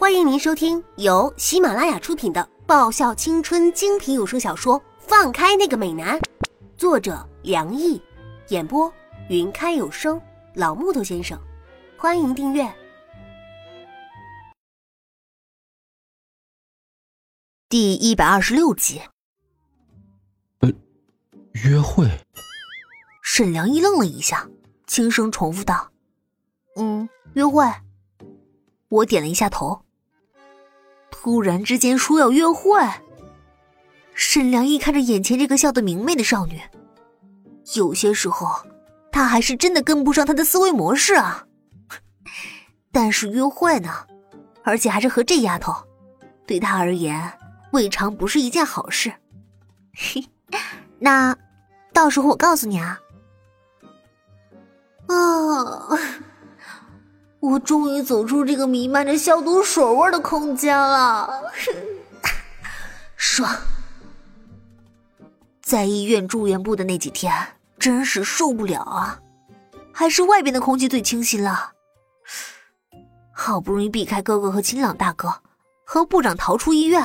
欢迎您收听由喜马拉雅出品的爆笑青春精品有声小说《放开那个美男》，作者梁毅，演播云开有声老木头先生。欢迎订阅第一百二十六集。呃，约会。沈良一愣了一下，轻声重复道：“嗯，约会。”我点了一下头。突然之间说要约会，沈良一看着眼前这个笑得明媚的少女，有些时候他还是真的跟不上她的思维模式啊。但是约会呢，而且还是和这丫头，对他而言未尝不是一件好事。嘿，那到时候我告诉你啊。啊。我终于走出这个弥漫着消毒水味的空间了，爽！在医院住院部的那几天，真是受不了啊！还是外边的空气最清新了。好不容易避开哥哥和清朗大哥，和部长逃出医院，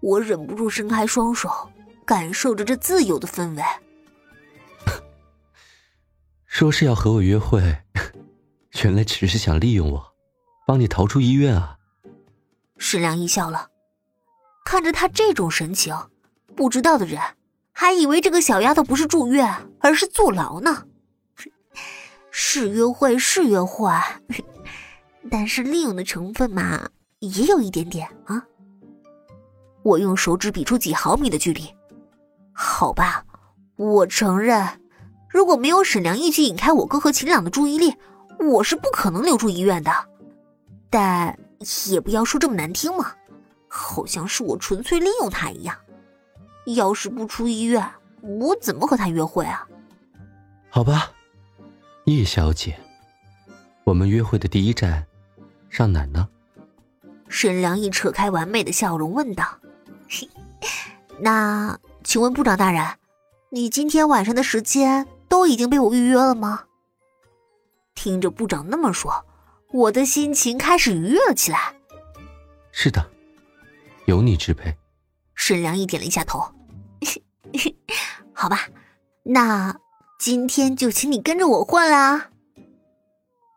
我忍不住伸开双手，感受着这自由的氛围。说是要和我约会。原来只是想利用我，帮你逃出医院啊！沈良一笑了，看着他这种神情，不知道的人还以为这个小丫头不是住院，而是坐牢呢。是约会是约会，但是利用的成分嘛，也有一点点啊。我用手指比出几毫米的距离，好吧，我承认，如果没有沈良一起引开我哥和秦朗的注意力。我是不可能留住医院的，但也不要说这么难听嘛，好像是我纯粹利用他一样。要是不出医院，我怎么和他约会啊？好吧，叶小姐，我们约会的第一站上哪呢？沈良一扯开完美的笑容问道：“那请问部长大人，你今天晚上的时间都已经被我预约了吗？”听着部长那么说，我的心情开始愉悦了起来。是的，由你支配。沈良一点了一下头。好吧，那今天就请你跟着我混啦。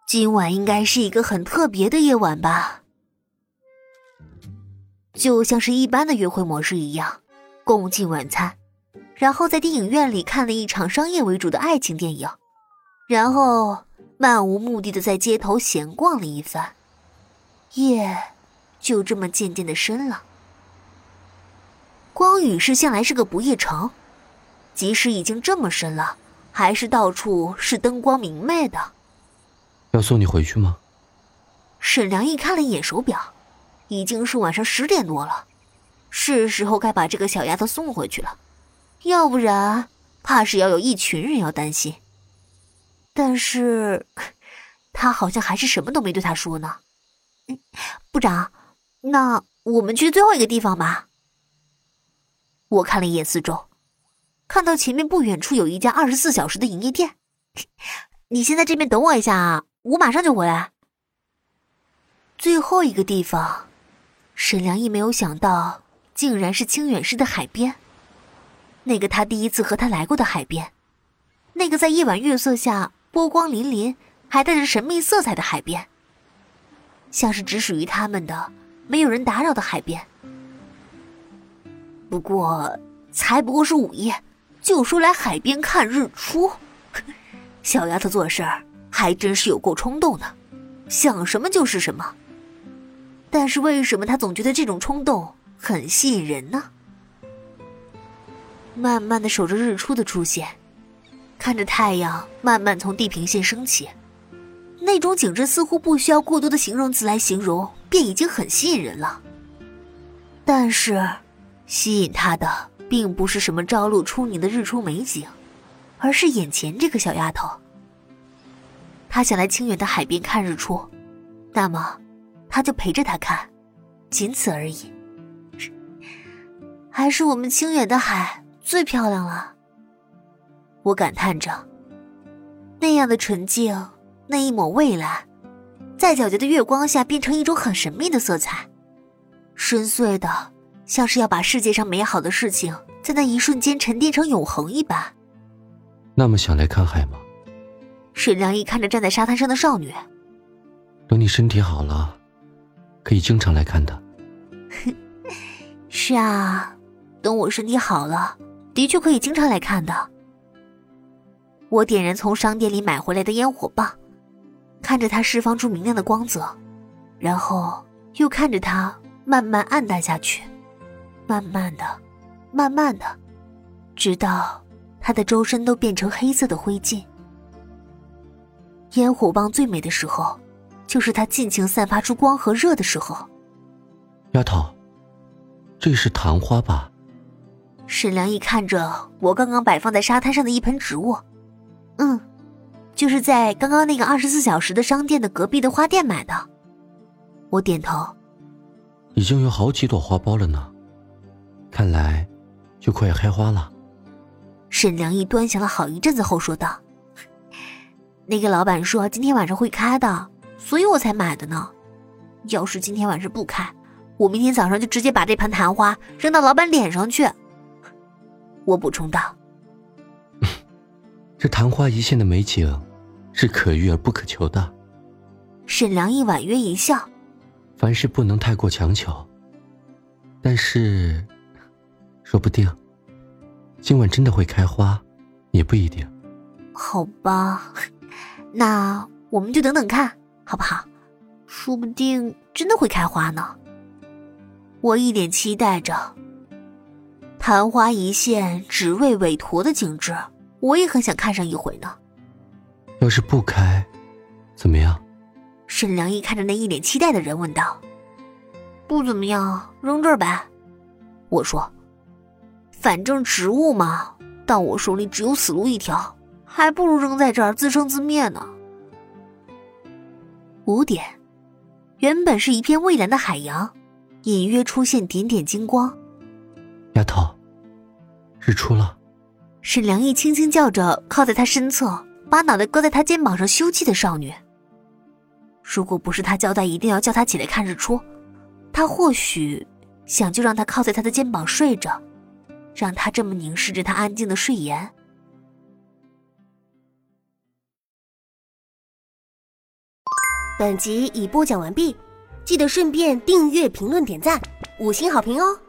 今晚应该是一个很特别的夜晚吧？就像是一般的约会模式一样，共进晚餐，然后在电影院里看了一场商业为主的爱情电影，然后。漫无目的的在街头闲逛了一番，夜就这么渐渐的深了。光宇市向来是个不夜城，即使已经这么深了，还是到处是灯光明媚的。要送你回去吗？沈良一看了一眼手表，已经是晚上十点多了，是时候该把这个小丫头送回去了，要不然怕是要有一群人要担心。但是，他好像还是什么都没对他说呢。部长，那我们去最后一个地方吧。我看了一眼四周，看到前面不远处有一家二十四小时的营业店。你先在这边等我一下啊，我马上就回来。最后一个地方，沈良义没有想到，竟然是清远市的海边。那个他第一次和他来过的海边，那个在夜晚月色下。波光粼粼，还带着神秘色彩的海边，像是只属于他们的、没有人打扰的海边。不过，才不过是午夜，就说来海边看日出，小丫头做事儿还真是有够冲动的，想什么就是什么。但是为什么她总觉得这种冲动很吸引人呢？慢慢的守着日出的出现。看着太阳慢慢从地平线升起，那种景致似乎不需要过多的形容词来形容，便已经很吸引人了。但是，吸引他的并不是什么朝露出凝的日出美景，而是眼前这个小丫头。他想来清远的海边看日出，那么，他就陪着他看，仅此而已。还是我们清远的海最漂亮了。我感叹着，那样的纯净，那一抹蔚蓝，在皎洁的月光下变成一种很神秘的色彩，深邃的，像是要把世界上美好的事情在那一瞬间沉淀成永恒一般。那么想来看海吗？沈良一看着站在沙滩上的少女，等你身体好了，可以经常来看的。是啊，等我身体好了，的确可以经常来看的。我点燃从商店里买回来的烟火棒，看着它释放出明亮的光泽，然后又看着它慢慢暗淡下去，慢慢的，慢慢的，直到它的周身都变成黑色的灰烬。烟火棒最美的时候，就是它尽情散发出光和热的时候。丫头，这是昙花吧？沈良一看着我刚刚摆放在沙滩上的一盆植物。嗯，就是在刚刚那个二十四小时的商店的隔壁的花店买的。我点头。已经有好几朵花苞了呢，看来就快要开花了。沈良义端详了好一阵子后说道：“那个老板说今天晚上会开的，所以我才买的呢。要是今天晚上不开，我明天早上就直接把这盆昙花扔到老板脸上去。”我补充道。这昙花一现的美景，是可遇而不可求的。沈良一婉约一笑：“凡事不能太过强求。但是，说不定今晚真的会开花，也不一定。”好吧，那我们就等等看，好不好？说不定真的会开花呢。我一脸期待着，昙花一现，只为韦陀的景致。我也很想看上一回呢。要是不开，怎么样？沈良一看着那一脸期待的人问道：“不怎么样，扔这儿呗。”我说：“反正植物嘛，到我手里只有死路一条，还不如扔在这儿自生自灭呢。”五点，原本是一片蔚蓝的海洋，隐约出现点点金光。丫头，日出了。是梁毅轻轻叫着，靠在他身侧，把脑袋搁在他肩膀上休憩的少女。如果不是他交代一定要叫他起来看日出，他或许想就让他靠在他的肩膀睡着，让他这么凝视着他安静的睡颜。本集已播讲完毕，记得顺便订阅、评论、点赞、五星好评哦！